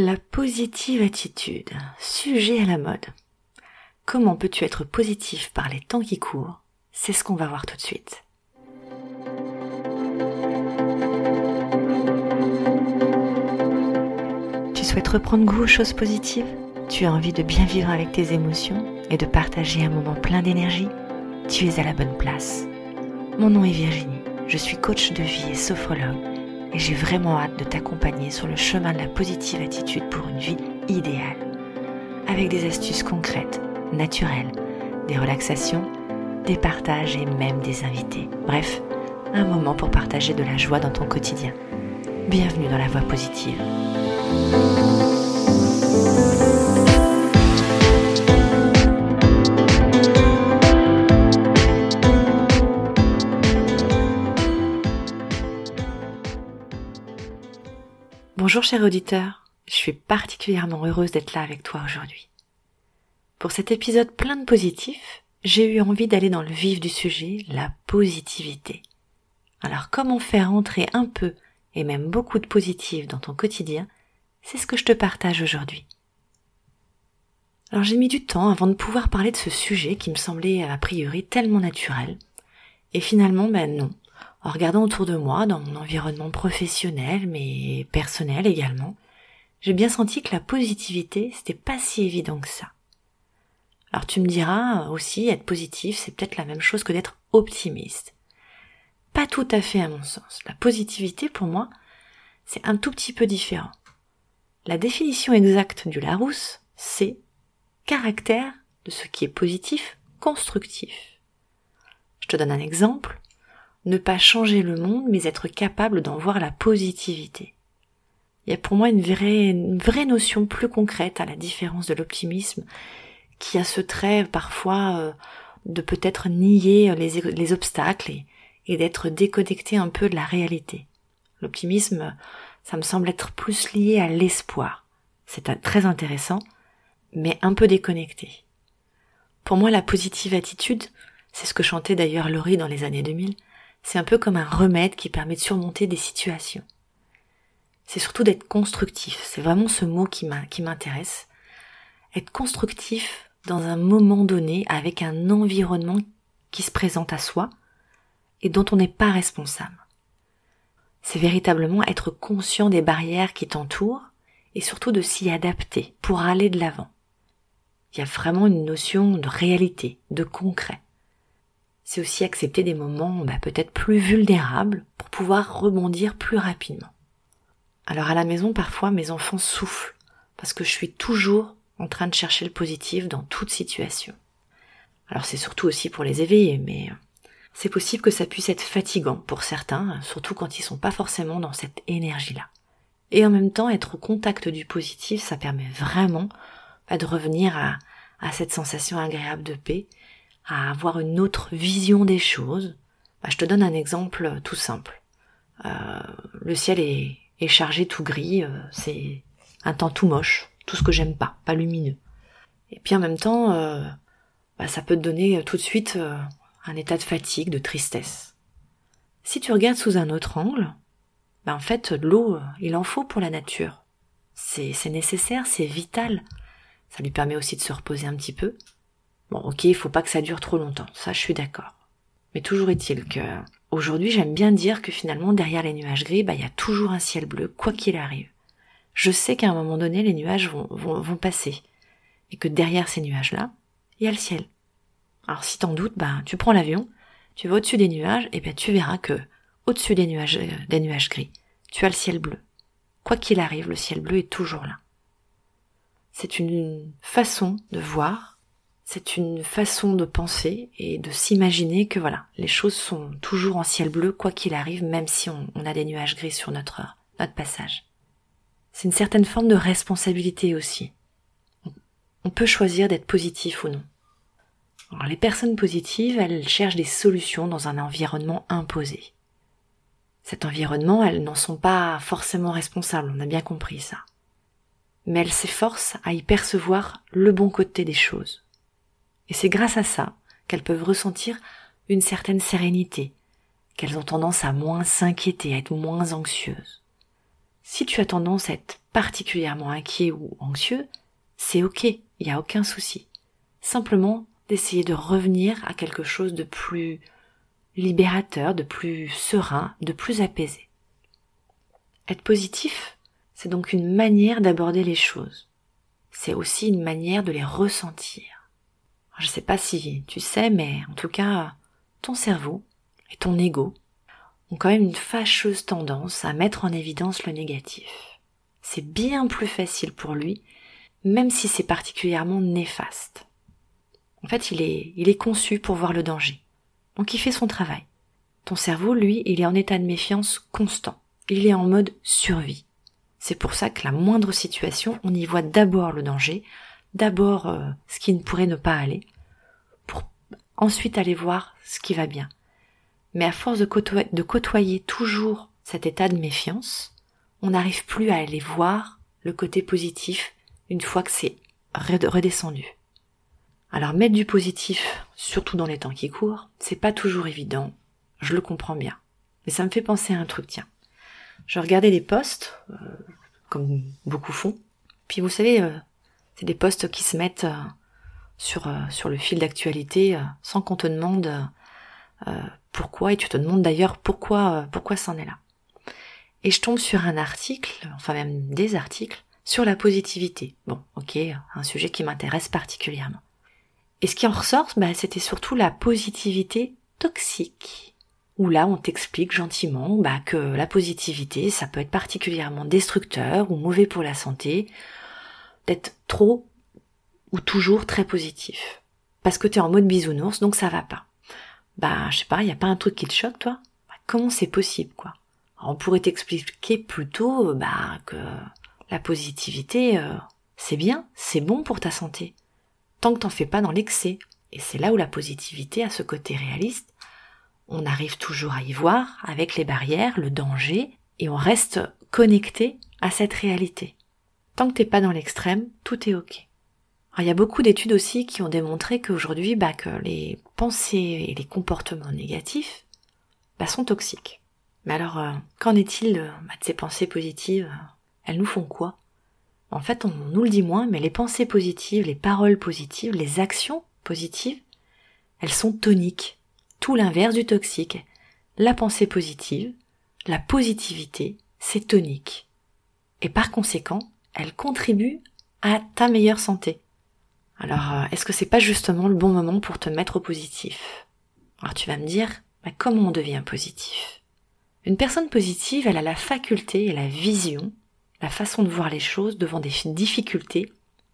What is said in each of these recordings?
La positive attitude, sujet à la mode. Comment peux-tu être positif par les temps qui courent? C'est ce qu'on va voir tout de suite. Tu souhaites reprendre goût aux choses positives? Tu as envie de bien vivre avec tes émotions et de partager un moment plein d'énergie? Tu es à la bonne place. Mon nom est Virginie, je suis coach de vie et sophrologue et j'ai vraiment hâte de t'accompagner sur le chemin de la positive attitude pour une vie idéale. Avec des astuces concrètes, naturelles, des relaxations, des partages et même des invités. Bref, un moment pour partager de la joie dans ton quotidien. Bienvenue dans la voie positive. Bonjour cher auditeur, je suis particulièrement heureuse d'être là avec toi aujourd'hui. Pour cet épisode plein de positifs, j'ai eu envie d'aller dans le vif du sujet, la positivité. Alors comment faire entrer un peu et même beaucoup de positif dans ton quotidien, c'est ce que je te partage aujourd'hui. Alors j'ai mis du temps avant de pouvoir parler de ce sujet qui me semblait a priori tellement naturel. Et finalement, ben non, en regardant autour de moi, dans mon environnement professionnel, mais personnel également, j'ai bien senti que la positivité, c'était pas si évident que ça. Alors tu me diras aussi, être positif, c'est peut-être la même chose que d'être optimiste. Pas tout à fait à mon sens. La positivité, pour moi, c'est un tout petit peu différent. La définition exacte du Larousse, c'est caractère de ce qui est positif, constructif. Je te donne un exemple ne pas changer le monde, mais être capable d'en voir la positivité. Il y a pour moi une vraie, notion plus concrète à la différence de l'optimisme, qui a ce trait parfois euh, de peut-être nier les, les obstacles et, et d'être déconnecté un peu de la réalité. L'optimisme, ça me semble être plus lié à l'espoir. C'est très intéressant, mais un peu déconnecté. Pour moi, la positive attitude, c'est ce que chantait d'ailleurs Laurie dans les années 2000, c'est un peu comme un remède qui permet de surmonter des situations. C'est surtout d'être constructif. C'est vraiment ce mot qui m'intéresse. Être constructif dans un moment donné avec un environnement qui se présente à soi et dont on n'est pas responsable. C'est véritablement être conscient des barrières qui t'entourent et surtout de s'y adapter pour aller de l'avant. Il y a vraiment une notion de réalité, de concret c'est aussi accepter des moments bah, peut-être plus vulnérables pour pouvoir rebondir plus rapidement. Alors à la maison, parfois, mes enfants soufflent parce que je suis toujours en train de chercher le positif dans toute situation. Alors c'est surtout aussi pour les éveiller, mais c'est possible que ça puisse être fatigant pour certains, surtout quand ils sont pas forcément dans cette énergie-là. Et en même temps, être au contact du positif, ça permet vraiment de revenir à cette sensation agréable de paix à avoir une autre vision des choses. Bah, je te donne un exemple tout simple. Euh, le ciel est, chargé tout gris, euh, c'est un temps tout moche, tout ce que j'aime pas, pas lumineux. Et puis en même temps, euh, bah, ça peut te donner tout de suite un état de fatigue, de tristesse. Si tu regardes sous un autre angle, bah, en fait l'eau, il en faut pour la nature. C'est nécessaire, c'est vital. Ça lui permet aussi de se reposer un petit peu. Bon, ok, il faut pas que ça dure trop longtemps, ça je suis d'accord. Mais toujours est-il que aujourd'hui j'aime bien dire que finalement derrière les nuages gris, bah il y a toujours un ciel bleu, quoi qu'il arrive. Je sais qu'à un moment donné les nuages vont, vont, vont passer et que derrière ces nuages-là, il y a le ciel. Alors si t'en doutes, bah tu prends l'avion, tu vas au-dessus des nuages et bien tu verras que au-dessus des nuages, euh, des nuages gris, tu as le ciel bleu. Quoi qu'il arrive, le ciel bleu est toujours là. C'est une façon de voir c'est une façon de penser et de s'imaginer que voilà, les choses sont toujours en ciel bleu quoi qu'il arrive, même si on, a des nuages gris sur notre, notre passage. C'est une certaine forme de responsabilité aussi. On peut choisir d'être positif ou non. Les personnes positives, elles cherchent des solutions dans un environnement imposé. Cet environnement, elles n'en sont pas forcément responsables, on a bien compris ça. Mais elles s'efforcent à y percevoir le bon côté des choses. Et c'est grâce à ça qu'elles peuvent ressentir une certaine sérénité, qu'elles ont tendance à moins s'inquiéter, à être moins anxieuses. Si tu as tendance à être particulièrement inquiet ou anxieux, c'est ok, il n'y a aucun souci. Simplement d'essayer de revenir à quelque chose de plus libérateur, de plus serein, de plus apaisé. Être positif, c'est donc une manière d'aborder les choses. C'est aussi une manière de les ressentir. Je ne sais pas si tu sais, mais en tout cas, ton cerveau et ton ego ont quand même une fâcheuse tendance à mettre en évidence le négatif. C'est bien plus facile pour lui, même si c'est particulièrement néfaste. En fait, il est, il est conçu pour voir le danger. Donc il fait son travail. Ton cerveau, lui, il est en état de méfiance constant. Il est en mode survie. C'est pour ça que la moindre situation, on y voit d'abord le danger, d'abord euh, ce qui ne pourrait ne pas aller, pour ensuite aller voir ce qui va bien. Mais à force de côtoyer, toujours cet état de méfiance, on n'arrive plus à aller voir le côté positif une fois que c'est redescendu. Alors mettre du positif, surtout dans les temps qui courent, c'est pas toujours évident, je le comprends bien. Mais ça me fait penser à un truc, tiens. Je regardais des posts, euh, comme beaucoup font, puis vous savez, euh, c'est des posts qui se mettent euh, sur, sur le fil d'actualité sans qu'on te demande pourquoi, et tu te demandes d'ailleurs pourquoi, pourquoi c'en est là. Et je tombe sur un article, enfin même des articles, sur la positivité. Bon, ok, un sujet qui m'intéresse particulièrement. Et ce qui en ressort, bah, c'était surtout la positivité toxique. Où là, on t'explique gentiment bah, que la positivité, ça peut être particulièrement destructeur ou mauvais pour la santé, d'être trop ou toujours très positif. Parce que t'es en mode bisounours, donc ça va pas. Bah, je sais pas, y a pas un truc qui te choque, toi? Bah, Comment c'est possible, quoi? On pourrait t'expliquer plutôt, bah, que la positivité, euh, c'est bien, c'est bon pour ta santé. Tant que t'en fais pas dans l'excès. Et c'est là où la positivité a ce côté réaliste. On arrive toujours à y voir avec les barrières, le danger, et on reste connecté à cette réalité. Tant que t'es pas dans l'extrême, tout est ok. il y a beaucoup d'études aussi qui ont démontré qu'aujourd'hui, bah, les pensées et les comportements négatifs bah, sont toxiques. Mais alors, euh, qu'en est-il bah, de ces pensées positives? Elles nous font quoi? En fait, on nous le dit moins, mais les pensées positives, les paroles positives, les actions positives, elles sont toniques. Tout l'inverse du toxique. La pensée positive, la positivité, c'est tonique. Et par conséquent, elle contribue à ta meilleure santé. Alors, euh, est-ce que c'est pas justement le bon moment pour te mettre au positif? Alors tu vas me dire, bah, comment on devient positif? Une personne positive, elle a la faculté et la vision la façon de voir les choses devant des difficultés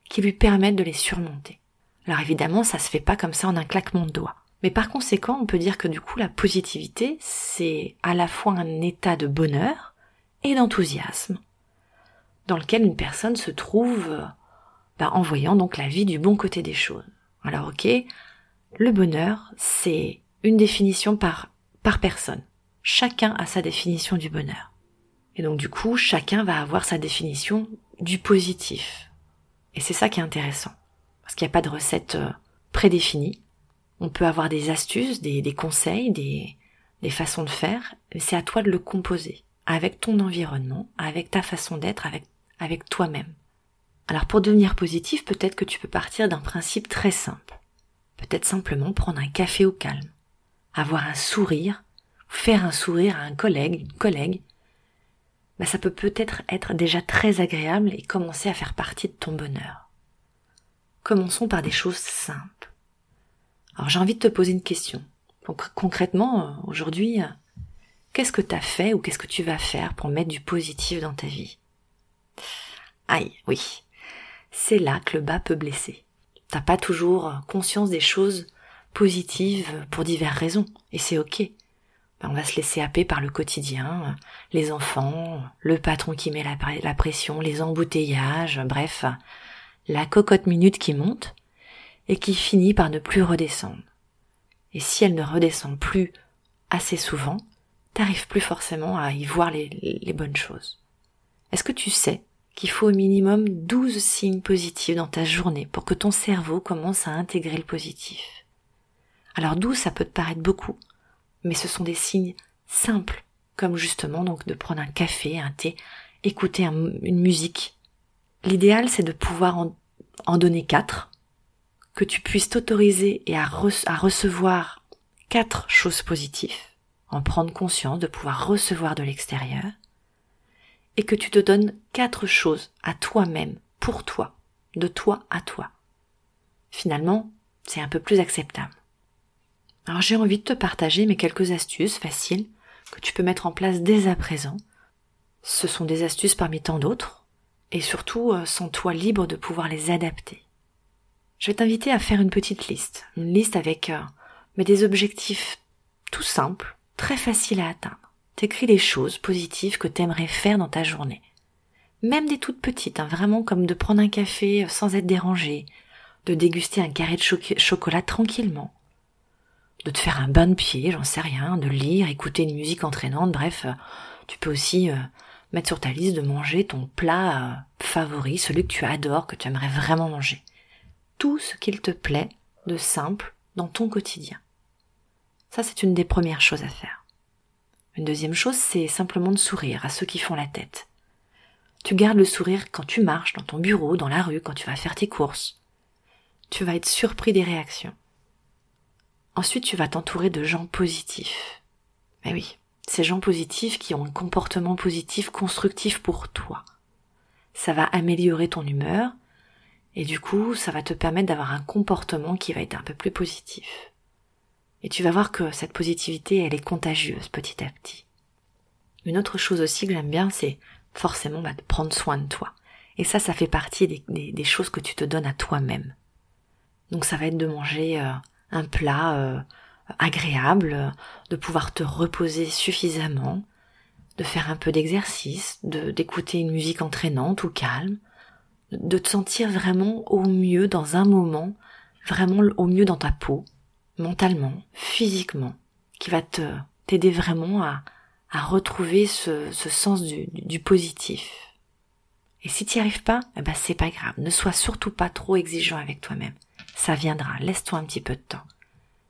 qui lui permettent de les surmonter. Alors évidemment, ça se fait pas comme ça en un claquement de doigts. Mais par conséquent, on peut dire que du coup, la positivité, c'est à la fois un état de bonheur et d'enthousiasme, dans lequel une personne se trouve bah, en voyant donc la vie du bon côté des choses. Alors ok, le bonheur, c'est une définition par, par personne. Chacun a sa définition du bonheur. Et donc du coup, chacun va avoir sa définition du positif. Et c'est ça qui est intéressant. Parce qu'il n'y a pas de recette euh, prédéfinie. On peut avoir des astuces, des, conseils, des, des façons de faire, mais c'est à toi de le composer. Avec ton environnement, avec ta façon d'être, avec, avec toi-même. Alors pour devenir positif, peut-être que tu peux partir d'un principe très simple. Peut-être simplement prendre un café au calme. Avoir un sourire, faire un sourire à un collègue, une collègue, bah, ça peut peut-être être déjà très agréable et commencer à faire partie de ton bonheur. Commençons par des choses simples. Alors j'ai envie de te poser une question. Donc concrètement, euh, aujourd'hui, euh, qu'est-ce que tu as fait ou qu'est-ce que tu vas faire pour mettre du positif dans ta vie? Aïe, oui. C'est là que le bas peut blesser. T'as pas toujours conscience des choses positives pour diverses raisons, et c'est ok. Ben, on va se laisser happer par le quotidien, les enfants, le patron qui met la, pression, les embouteillages, bref, la cocotte minute qui monte et qui finit par ne plus redescendre. Et si elle ne redescend plus assez souvent, t'arrives plus forcément à y voir les, les bonnes choses. Est-ce que tu sais qu'il faut au minimum 12 signes positifs dans ta journée pour que ton cerveau commence à intégrer le positif? Alors 12, ça peut te paraître beaucoup, mais ce sont des signes simples, comme justement donc de prendre un café, un thé, écouter une musique. L'idéal, c'est de pouvoir en, donner quatre, que tu puisses t'autoriser à, à recevoir quatre choses positives, en prendre conscience, de pouvoir recevoir de l'extérieur, et que tu te donnes quatre choses à toi-même, pour toi, de toi à toi. Finalement, c'est un peu plus acceptable. Alors j'ai envie de te partager mes quelques astuces faciles que tu peux mettre en place dès à présent. Ce sont des astuces parmi tant d'autres, et surtout euh, sont toi libre de pouvoir les adapter. Je vais t'inviter à faire une petite liste, une liste avec euh, mais des objectifs tout simples, très faciles à atteindre. T'écris les choses positives que t'aimerais faire dans ta journée. Même des toutes petites, hein, vraiment comme de prendre un café sans être dérangé, de déguster un carré de chocolat tranquillement, de te faire un bain de pied, j'en sais rien, de lire, écouter une musique entraînante, bref, euh, tu peux aussi euh, mettre sur ta liste de manger ton plat euh, favori, celui que tu adores, que tu aimerais vraiment manger. Tout ce qu'il te plaît de simple dans ton quotidien. Ça, c'est une des premières choses à faire. Une deuxième chose, c'est simplement de sourire à ceux qui font la tête. Tu gardes le sourire quand tu marches dans ton bureau, dans la rue, quand tu vas faire tes courses. Tu vas être surpris des réactions. Ensuite, tu vas t'entourer de gens positifs. Mais oui, ces gens positifs qui ont un comportement positif constructif pour toi. Ça va améliorer ton humeur et du coup, ça va te permettre d'avoir un comportement qui va être un peu plus positif. Et tu vas voir que cette positivité, elle est contagieuse petit à petit. Une autre chose aussi que j'aime bien, c'est forcément bah, de prendre soin de toi. Et ça, ça fait partie des, choses que tu te donnes à toi-même. Donc ça va être de manger euh, un plat euh, agréable, de pouvoir te reposer suffisamment, de faire un peu d'exercice, de d'écouter une musique entraînante ou calme, de te sentir vraiment au mieux dans un moment, vraiment au mieux dans ta peau, mentalement, physiquement, qui va te t'aider vraiment à, à retrouver ce, ce sens du, du, positif. Et si tu n'y arrives pas, eh ben c'est pas grave. Ne sois surtout pas trop exigeant avec toi-même. Ça viendra. Laisse-toi un petit peu de temps.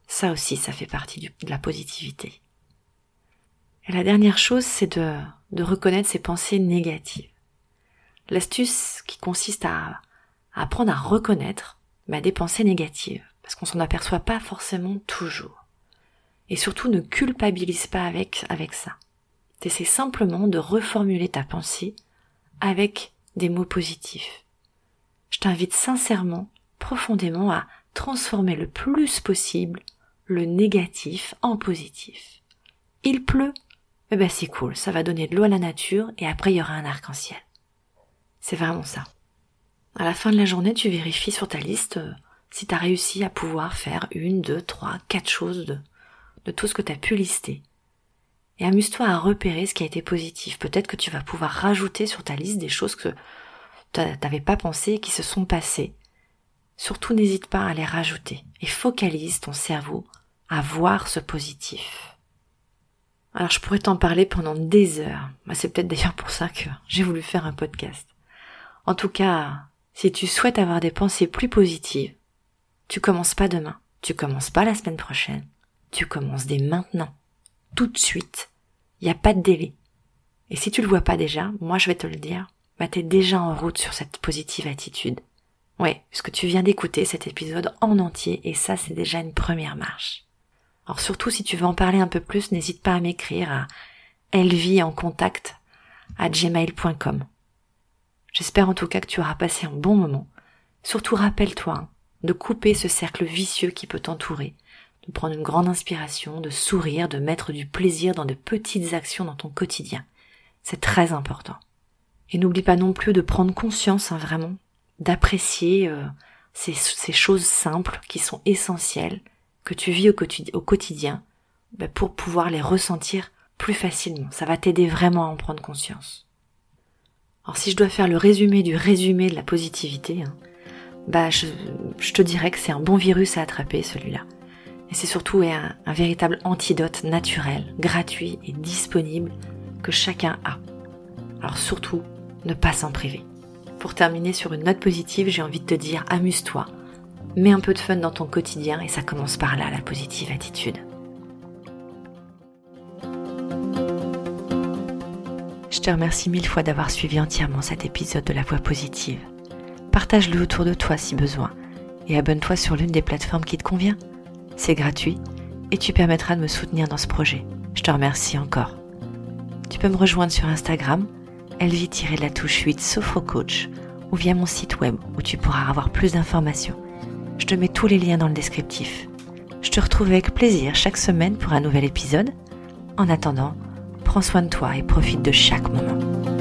Ça aussi, ça fait partie de la positivité. Et la dernière chose, c'est de, de reconnaître ses pensées négatives. L'astuce qui consiste à, à apprendre à reconnaître bah, des pensées négatives parce qu'on s'en aperçoit pas forcément toujours. Et surtout ne culpabilise pas avec, avec ça. T'essaies simplement de reformuler ta pensée avec des mots positifs. Je t'invite sincèrement, profondément à transformer le plus possible le négatif en positif. Il pleut, eh ben c'est cool, ça va donner de l'eau à la nature et après il y aura un arc-en-ciel. C'est vraiment ça. À la fin de la journée, tu vérifies sur ta liste euh, si tu as réussi à pouvoir faire une, deux, trois, quatre choses de, de tout ce que tu as pu lister. Et amuse-toi à repérer ce qui a été positif. Peut-être que tu vas pouvoir rajouter sur ta liste des choses que tu n'avais pas pensé et qui se sont passées. Surtout n'hésite pas à les rajouter et focalise ton cerveau à voir ce positif. Alors je pourrais t'en parler pendant des heures. Bah, c'est peut-être d'ailleurs pour ça que j'ai voulu faire un podcast. En tout cas, si tu souhaites avoir des pensées plus positives, tu commences pas demain, tu commences pas la semaine prochaine, tu commences dès maintenant, tout de suite. Il n'y a pas de délai. Et si tu le vois pas déjà, moi je vais te le dire, bah t'es déjà en route sur cette positive attitude. Ouais, puisque tu viens d'écouter cet épisode en entier et ça c'est déjà une première marche. Alors surtout si tu veux en parler un peu plus, n'hésite pas à m'écrire à elvie en contact à gmail.com. J'espère en tout cas que tu auras passé un bon moment. Surtout rappelle-toi, hein, de couper ce cercle vicieux qui peut t'entourer, de prendre une grande inspiration, de sourire, de mettre du plaisir dans de petites actions dans ton quotidien. C'est très important. Et n'oublie pas non plus de prendre conscience, hein, vraiment, d'apprécier euh, ces, choses simples qui sont essentielles, que tu vis au, quotidien, au quotidien bah, pour pouvoir les ressentir plus facilement. Ça va t'aider vraiment à en prendre conscience. Alors si je dois faire le résumé du résumé de la positivité, hein, bah je, te dirais que c'est un bon virus à attraper celui-là. Et c'est surtout un, un véritable antidote naturel, gratuit et disponible que chacun a. Alors surtout, ne pas s'en priver. Pour terminer sur une note positive, j'ai envie de te dire amuse-toi, mets un peu de fun dans ton quotidien et ça commence par là, la positive attitude. te remercie mille fois d'avoir suivi entièrement cet épisode de La Voix positive. Partage-le autour de toi si besoin et abonne-toi sur l'une des plateformes qui te convient. C'est gratuit et tu permettras de me soutenir dans ce projet. Je te remercie encore. Tu peux me rejoindre sur Instagram, elvie-la touche 8 Sophrocoach ou via mon site web où tu pourras avoir plus d'informations. Je te mets tous les liens dans le descriptif. Je te retrouve avec plaisir chaque semaine pour un nouvel épisode. En attendant, prends soin de toi et profite de chaque moment.